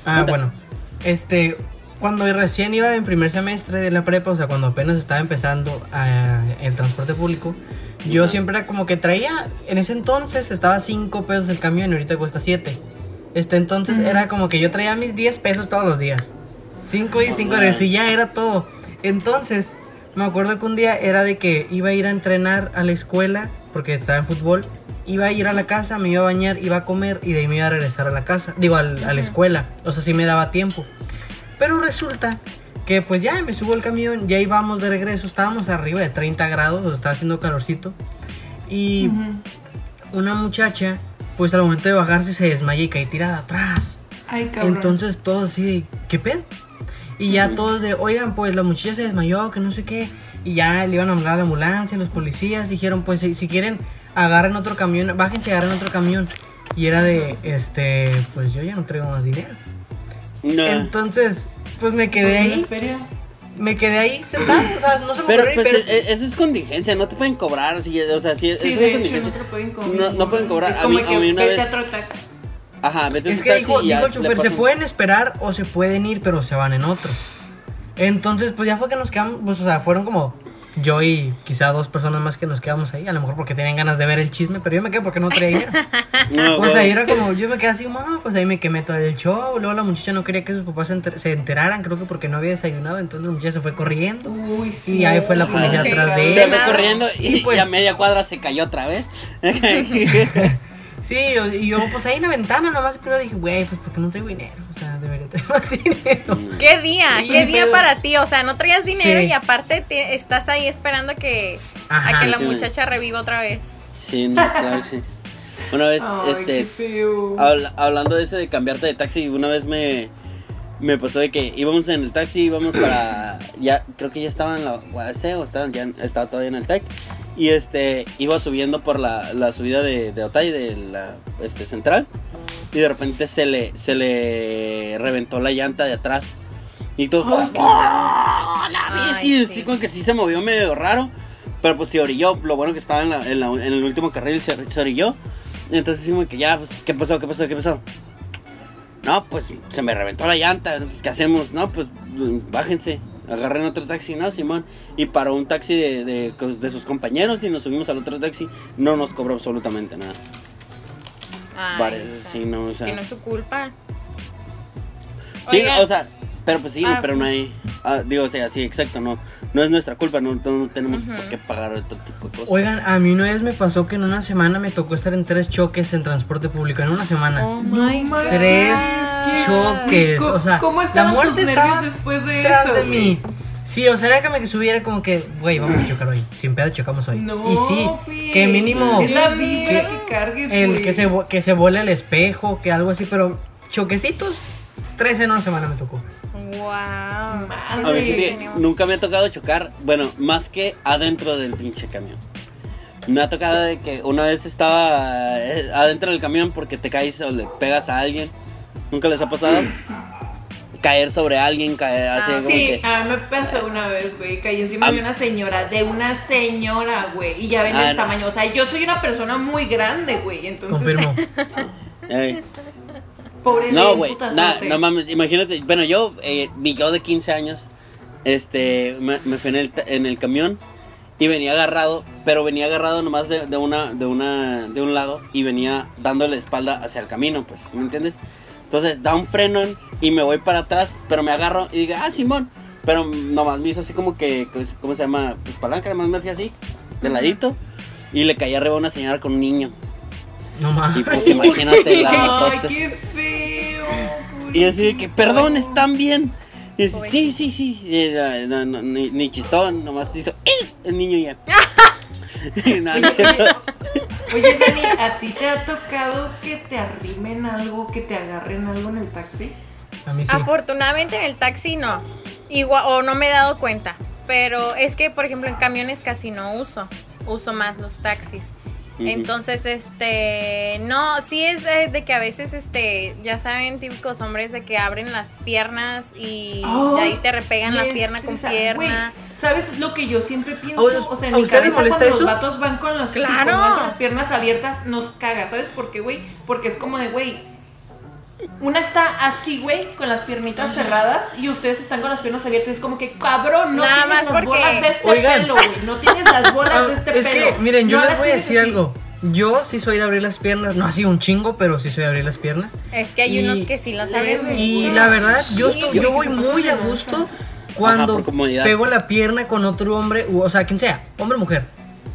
Ah, Cuenta. bueno. Este, cuando recién iba en primer semestre de la prepa, o sea, cuando apenas estaba empezando ah, el transporte público, yo siempre era como que traía, en ese entonces estaba 5 pesos el camión y ahorita cuesta 7. Este, entonces era como que yo traía mis 10 pesos todos los días. 5 y 5 Ajá. y ya era todo. Entonces, me acuerdo que un día era de que iba a ir a entrenar a la escuela, porque estaba en fútbol. Iba a ir a la casa, me iba a bañar, iba a comer y de ahí me iba a regresar a la casa. Digo, al- a la escuela. O sea, sí me daba tiempo. Pero resulta que pues ya me subo al camión, ya íbamos de regreso, estábamos arriba de 30 grados, o sea, estaba haciendo calorcito. Y una muchacha, pues al momento de bajarse se desmaya y cae tirada atrás. Ay, cabrón. Entonces todos así ¿qué pedo? Y ya todos de, oigan, pues la muchacha se desmayó, que no sé qué. Y ya le iban a hablar a la ambulancia, los policías dijeron, pues si, si quieren, agarren otro camión, bájense y agarren otro camión. Y era de, este, pues yo ya no traigo más dinero. No. Entonces, pues me quedé ¿En la ahí, me quedé ahí sentado, o sea, no se me Pero ocurrió, pues pero... e- e- eso es contingencia, no te pueden cobrar, si- o sea, si es, Sí, es de hecho, no te lo pueden cobrar. No- no pueden cobrar. Es A como mí- que a mí una vete vez- a otro taxi. Ajá, vete en Es que taxi dijo, dijo el chofer, se pueden esperar o se pueden ir, pero se van en otro. Entonces, pues ya fue que nos quedamos, pues, o sea, fueron como yo y quizá dos personas más que nos quedamos ahí, a lo mejor porque tenían ganas de ver el chisme, pero yo me quedé porque no traía dinero. No, Pues ahí era como, yo me quedé así, "Ma, pues ahí me quemé todo el show. Luego la muchacha no quería que sus papás se, enter- se enteraran, creo que porque no había desayunado, entonces la muchacha se fue corriendo. Uy, sí. Y ahí fue la policía atrás de Se él. fue corriendo y, Y pues- y a media cuadra se cayó otra vez. Sí, y yo pues ahí en la ventana nomás pero dije, güey, pues porque no traigo dinero, o sea, debería tener más dinero. ¿Qué día? Sí, ¿Qué día pero- para ti? O sea, no traías dinero Sí. y aparte te- estás ahí esperando a que, a que la Sí. muchacha reviva otra vez. sí, no, claro que sí. Una vez, Ay, este, hablando de ese de cambiarte de taxi, una vez me, me pasó de que íbamos en el taxi, íbamos para, ya, creo que ya estaba en la UAC o estaba, ya, estaba todavía en el TEC. Y este, iba subiendo por la, la subida de, de Otay, de la este, central. Y de repente se le, se le reventó la llanta de atrás. Y todo. Qué- ¡Oh, la! Ay, Sí, sí. como que sí se movió medio raro. Pero pues se orilló. Lo bueno que estaba en, la- en, la- en el último carril se, se orilló. Y entonces decimos que ya, pues, ¿qué pasó? ¿Qué pasó? ¿Qué pasó? No, pues se me reventó la llanta. Pues, ¿Qué hacemos? No, pues bájense. Agarren otro taxi, no, Simón. Y paró un taxi de, de, de sus compañeros y nos subimos al otro taxi. No nos cobró absolutamente nada. Ay, Vale, sí, no, o sea. Que no es su culpa. Sí, Oigan. o sea, pero pues sí, Ah, pero no hay. ah, digo, o sea, sí, exacto, no. No es nuestra culpa, no, no tenemos Ujú. por qué pagar otro tipo de cosas. Oigan, a mí una vez me pasó que en una semana me tocó estar en tres choques en transporte público, en una semana. Oh my God. Tres choques, ¿Cómo- o sea, ¿Cómo la muerte tus estaba nervios después de detrás eso? de mí. Sí, o sea, era que me subiera como que, güey, vamos a chocar hoy. Sin pedo chocamos hoy. No, y sí, güey. que mínimo Es la vibra que- que cargues, el que se que se vuela el espejo, que algo así, pero choquecitos, tres en una semana me tocó. Wow. A fíjate, tenemos- nunca me ha tocado chocar, bueno, más que adentro del pinche camión. Me ha tocado de que una vez estaba eh, adentro del camión porque te caes o le pegas a alguien. ¿Nunca les ha pasado? Caer sobre alguien, caer así Ah, como Sí, que... a mí me pasó una vez, güey. Caí encima de una señora, de una señora, güey. Y ya ven Ah, el no. tamaño. O sea, yo soy una persona muy grande, güey. Entonces, Confirmo. pobre No, güey, nah, no mames, imagínate, bueno, yo, eh, mi yo de 15 años, este, me, me fui en el, en el camión y venía agarrado, pero venía agarrado nomás de, de una, de una, de un lado y venía dando la espalda hacia el camino, pues, ¿me entiendes? Entonces, da un frenón y me voy para atrás, pero me agarro y digo, ah, Simón, pero nomás me hizo así como que, pues, ¿cómo se llama? Pues palanca, nomás me fui así, de ladito, y le caí arriba a una señora con un niño. No Y mames. pues imagínate la Ay, qué feo. Y así de que, perdón, están bien. Y dice, sí, sí, sí. Y, no, no, ni, ni chistón, nomás hizo, "Eh", el niño ya. Oye, Dani, ¿a ti te ha tocado que te arrimen algo, que te agarren algo en el taxi? A mí sí. Afortunadamente en el taxi no. Igual, o no me he dado cuenta. Pero es que, por ejemplo, en camiones casi no uso. Uso más los taxis. Entonces, este, no, sí es de, de que a veces, este, ya saben, típicos hombres de que abren las piernas y de ahí te repegan la pierna con pierna. Güey, ¿Sabes lo que yo siempre pienso? ¿A us- o sea, en mi cabeza molesta cuando eso? los vatos van con las, ¡Claro! con las piernas abiertas, nos caga. ¿Sabes por qué, güey? Porque es como de, güey, una está así, güey, con las piernitas cerradas y ustedes están con las piernas abiertas. Es como que, cabrón, no Nada tienes más las porque- bolas de este Oigan. pelo, güey. No tienes las bolas Ah, de este es pelo. que, miren, yo No les voy a decir así. algo. Yo sí soy de abrir las piernas, no así un chingo, pero sí soy de abrir las piernas. Es que hay Y- unos que sí las abren. Y la verdad, yo, Sí, estoy- yo voy muy a gusto cuando pego la pierna con otro hombre, o sea, quien sea, hombre o mujer.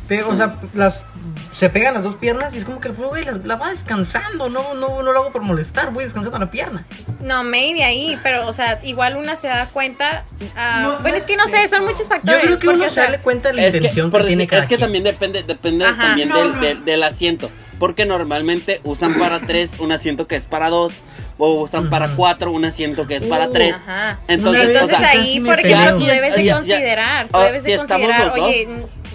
Pe- o sea, las se pegan las dos piernas y es como que el puro güey las- la va descansando, no, no, no lo hago por molestar, voy descansando la pierna. No, maybe ahí, pero, o sea, igual una se da cuenta. ah, No, bueno, no es que no sé, eso. son muchos Yo factores. creo que porque, uno o se da cuenta de la Es que, intención por que tiene cada es que quien. también depende, depende Ajá. también No, del, no. del- del asiento. Porque normalmente usan para tres un asiento que es para dos. O usan para cuatro un asiento que es para Uh, tres. Ajá. Entonces, o sea, ahí, por ejemplo, tú debes de considerar, tú Ah, debes si de estamos considerar, oye,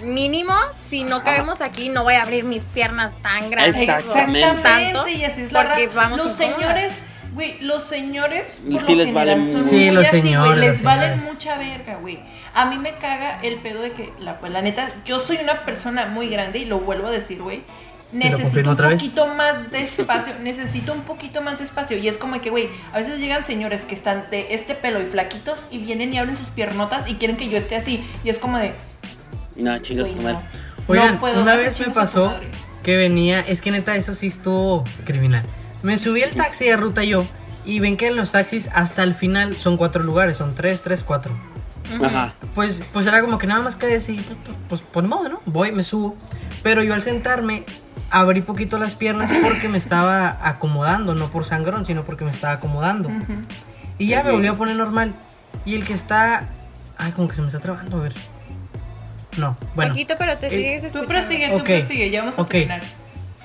mínimo, si no cabemos aquí, no voy a abrir mis piernas tan grandes. Exactamente. o tanto, y así es la porque vamos Los señores, güey, los señores Y por sí lo les vale general son mu- Sí, muy los así, güey, señores, les los valen señores. mucha verga, güey. A mí me caga el pedo de que la pues la neta, yo soy una persona muy grande y lo vuelvo a decir, güey. Necesito un vez. poquito más de espacio, necesito un poquito más de espacio. Y es como que, güey, a veces llegan señores que están de este pelo y flaquitos y vienen y abren sus piernotas y quieren que yo esté así. Y es como de, No, chingas güey, tu madre. Oigan, No puedo, una vez me chingas pasó que venía, es que neta eso sí estuvo criminal. Me subí el taxi de ruta yo y ven que en los taxis hasta el final son cuatro lugares, son tres, tres, cuatro. Ajá. Pues, pues era como que nada más que decir, pues, pues, pues, por modo, ¿no? Voy, me subo. Pero yo al sentarme abrí poquito las piernas porque me estaba acomodando, no por sangrón, sino porque me estaba acomodando. Y ya me volvió a poner normal. Y el que está... Ay, como que se me está trabando, a ver. No, bueno. Poquito, pero te Eh, sigues Tú prosigue, tú Ok. prosigue, ya vamos a terminar.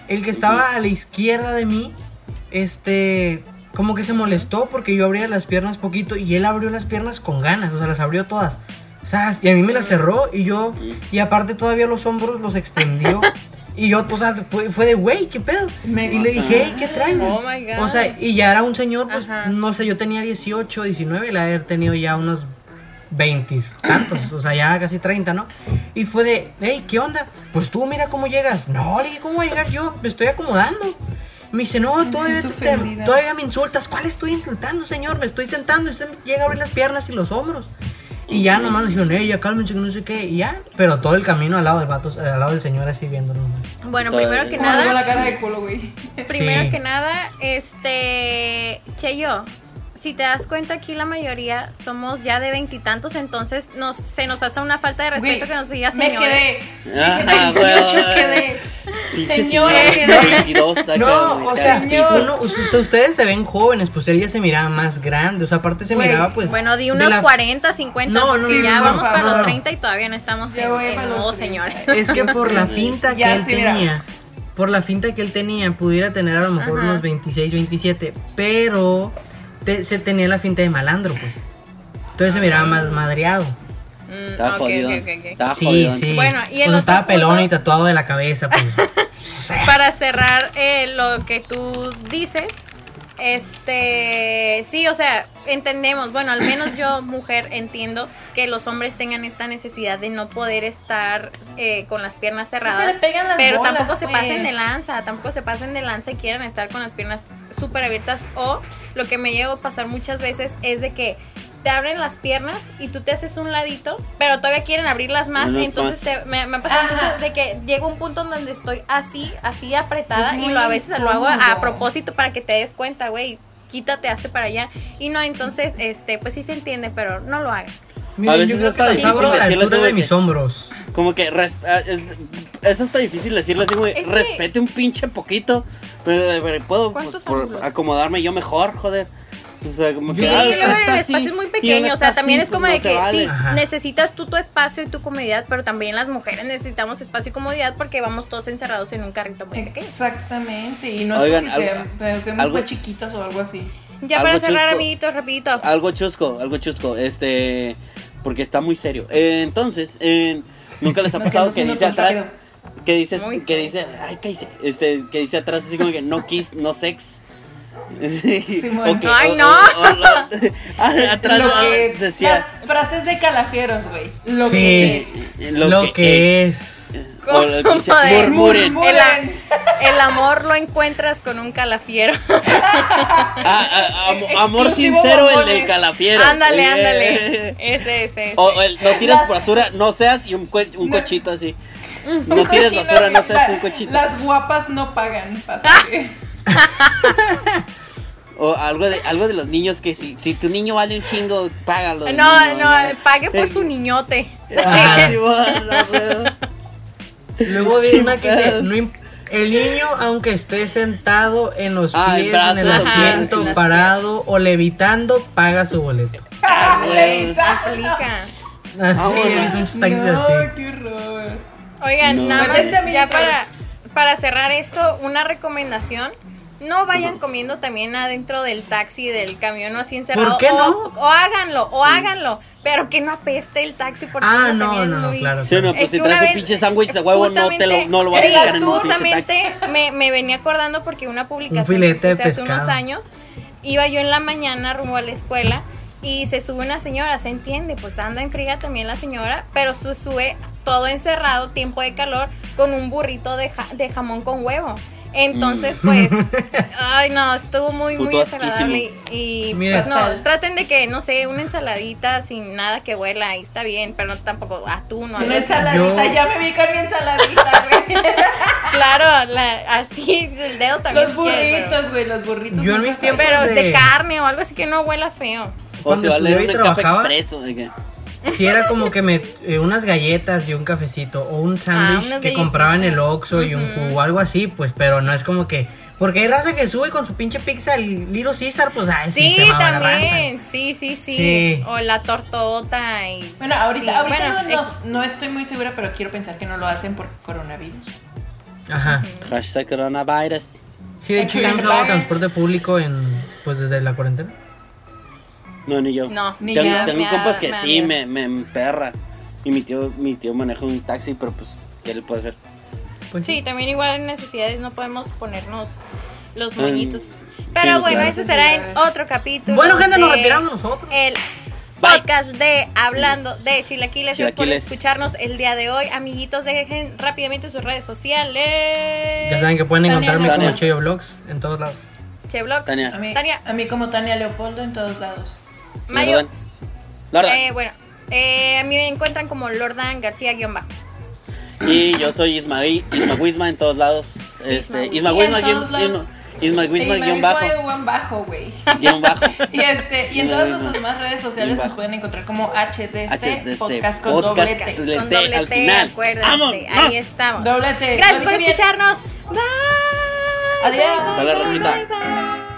El que estaba a la izquierda de mí, este, como que se molestó porque yo abría las piernas poquito y él abrió las piernas con ganas, o sea, las abrió todas. ¿Sabes? Y a mí me las cerró y yo, y aparte todavía los hombros los extendió. Y yo, o sea, fue, fue de, güey, ¿qué pedo? Me y le dije, hey, ¿qué traen? Oh my God. O sea, y ya era un señor, pues, Ajá. no sé, yo tenía 18, 19, él haber tenido ya unos 20 tantos, o sea, ya casi 30, ¿no? Y fue de, hey, ¿qué onda? Pues tú mira cómo llegas. No, le dije, ¿cómo voy a llegar yo? Me estoy acomodando. Me dice, no, todavía, te- todavía me insultas. ¿Cuál estoy insultando, señor? Me estoy sentando y usted llega a abrir las piernas y los hombros. Y ya nomás nos dijeron, hey, ya cálmense, que no sé qué. Y ya, pero todo el camino al lado del vato, al lado del señor así viéndolo nomás. Bueno, primero que nada, la cara de culo, güey. primero Sí. que nada, este, Cheyo, si te das cuenta aquí la mayoría somos ya de veintitantos, entonces nos, se nos hace una falta de respeto Güey, que nos digas Me señores. quedé. Ajá, Dije, güey. 28 quedé. Pinche Señor, señor, que- 22 acá, No, güey, o sea, Señor. uno- us- ustedes se ven jóvenes, pues él ya se miraba más grande, o sea, aparte se Güey, miraba pues... Bueno, di de unos la- 40, 50, No, no, si no, ya no, vamos no, para no, los no. 30 y todavía no estamos Ya en, voy en para los modo 30. señores. Es que por la finta que Ya, él sí, mira. tenía, por la finta que él tenía, pudiera tener a lo mejor Ajá. unos 26, 27, pero te- se tenía la finta de malandro, pues. Entonces se miraba más madreado. Mm, Estaba ok, jodido. ok, ok, ok. Estaba Sí, jodido. sí. Bueno, y el O sea, otro estaba pelón punto- y tatuado de la cabeza, pues. O sea, Para cerrar eh, lo que tú dices, este, sí, o sea, entendemos, bueno, al menos yo, mujer, entiendo que los hombres tengan esta necesidad de no poder estar eh, con las piernas cerradas. le pegan las pero bolas, tampoco se pues. pasen de lanza, tampoco se pasen de lanza y quieran estar con las piernas súper abiertas. O lo que me llegó a pasar muchas veces es de que te abren las piernas y tú te haces un ladito, pero todavía quieren abrirlas más. No, entonces te- me, me ha pasado Ajá. mucho de que llega un punto en donde estoy así, así apretada Es y lo, a veces lo hago a, propósito para que te des cuenta, güey. Quítate, hazte para allá. Y no, entonces, este, pues sí se entiende, pero no lo hagan. miren, A veces creo hasta difícil a la decirles de mis hombros. Como que res- ah, es, es hasta difícil decirle así, güey. Es que- Respete un pinche poquito. Pero, pero puedo ¿Cuántos por- acomodarme yo mejor, joder. O sea, como que. Sí, ah, luego está el así, espacio es muy pequeño, o sea, también así, es como de que vale. sí, Ajá. necesitas tú tu espacio y tu comodidad, pero también las mujeres necesitamos espacio y comodidad porque vamos todos encerrados en un carrito muy pequeño. Exactamente. Y no Oigan, es porque algo- sean, algo- muy chiquitas o algo así. Ya Algo para cerrar, chusco. amiguitos, rapidito. Algo chusco, algo chusco. Este. Porque está muy serio. Eh, entonces, eh, nunca les ha pasado que dice atrás. rápido. Que dice, Muy que serio. dice, ay, ¿qué dice? Este, que dice atrás así como que no kiss, no sex. Sí, o que- Ay, o- no. o- o la- ah, atrás Lo que- decía. frases de calafieros, güey. Lo Sí. que es. Lo, que, es. O el ¿Cómo murmuren. Murmuren. El, el amor lo encuentras con un calafiero. Ah, ah, am- amor Exclusivo sincero, el del calafiero. ándale, ándale. Ese, ese. ese. O el, no tiras Las- basura, no seas y un, un No. cochito así. No tires basura, no seas un cochito. Las guapas no pagan. pasa que- O algo de, algo de los niños que si, si tu niño vale un chingo, págalo. no, niño, no, pague por su niñote. Ah, sí, bueno, no, Luego vi Sin una que no imp- el niño aunque esté sentado en los Ah, pies, en, el asiento, parado o levitando, paga su boleto. güey. Aplica. Así, he visto muchos taxis no, así. qué horror. Oigan, No. nada Pues más, amigo ya para, para cerrar esto, una recomendación. No vayan comiendo también adentro del taxi, del camión o así encerrado. ¿Por qué o, no? o háganlo, o háganlo. Pero que no apeste el taxi porque Ah, no, no, muy- claro. Sí, no, claro. pues Es si que traes una un vez- pinche sándwich de huevo, no te lo, no lo vas a sacar en un pinche taxi. Justamente me, me venía acordando porque una publicación que hace pescado. unos años, iba yo en la mañana rumbo a la escuela y se sube una señora, se entiende, pues anda en friga también la señora, pero se sube todo encerrado, tiempo de calor, con un burrito de, ja- de jamón con huevo. Entonces, pues, ay no, estuvo muy, muy Mm. Desagradable. Y, y, Mira. pues no, traten de que, no sé, una ensaladita sin nada que huela, ahí está bien, pero tampoco atún o algo Una ensaladita, Yo- ya me vi con mi ensaladita, güey. Claro, la- así el dedo también. los burritos, güey, los burritos. Yo en mis tiempos- pero, de de- carne o algo así que no huela feo. O Cuando si va a leer estudiaba y un café expreso. de que- Si era como que me eh, unas galletas y un cafecito o un sándwich Ah, que compraba en el Oxxo y un jugo, algo así, pues, pero no es como que porque hay raza que sube con su pinche pizza el Little Caesar, pues ay, sí, Sí, se también. raza. Sí, sí, sí, Sí. O la tortota y. Bueno, ahorita, Sí, ahorita bueno, no, no- ex- no estoy muy segura, pero quiero pensar que no lo hacen por coronavirus. Ajá. Hashtag coronavirus. Sí, de hecho Hashtag usaba virus. transporte público en pues desde la cuarentena. No, ni yo. No, Ni tengo tengo compas que sí, me, me emperra. Y mi tío, mi tío maneja un taxi, pero pues, ¿qué le puede hacer? Pues Sí, también igual en necesidades no podemos ponernos los Mm, moñitos. Pero sí, bueno, claro. eso será en otro capítulo. Bueno, gente, nos retiramos nosotros. El Bye. podcast de Hablando de Chilaquiles. Gracias por escucharnos el día de hoy. Amiguitos, dejen rápidamente sus redes sociales. Ya saben que pueden Tania encontrarme Tania. como Cheyo Vlogs en todos lados. Chevlogs. Tania. A mí, Tania. a mí como Tania Leopoldo en todos lados. Mayo. Lordan. Lordan. Eh, bueno, eh, a mí me encuentran como Lordan García-Bajo. Y yo soy Ismael, Isma Wisma en todos lados. Este, Isma guión- lados. Isma- Isma guion bajo. buen bajo, güey. Guión bajo. Y, este, y en Isma todas nuestras demás redes sociales Guión nos pueden encontrar como HDC, HDC, Podcast con podcast. doble T. Con T doble al final. acuérdense. Ahí estamos. Doble T. Gracias por escucharnos. Bye. Adiós. Hola, Rosita. bye, bye.